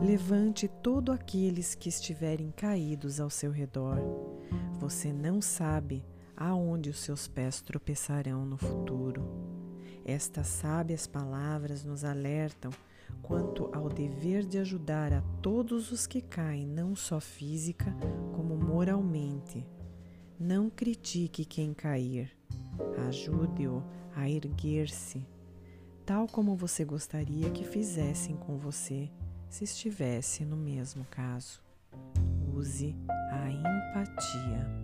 levante todo aqueles que estiverem caídos ao seu redor. Você não sabe aonde os seus pés tropeçarão no futuro. Estas sábias palavras nos alertam quanto ao dever de ajudar a todos os que caem, não só física como moralmente. Não critique quem cair, ajude-o a erguer-se, tal como você gostaria que fizessem com você se estivesse no mesmo caso. Use a empatia.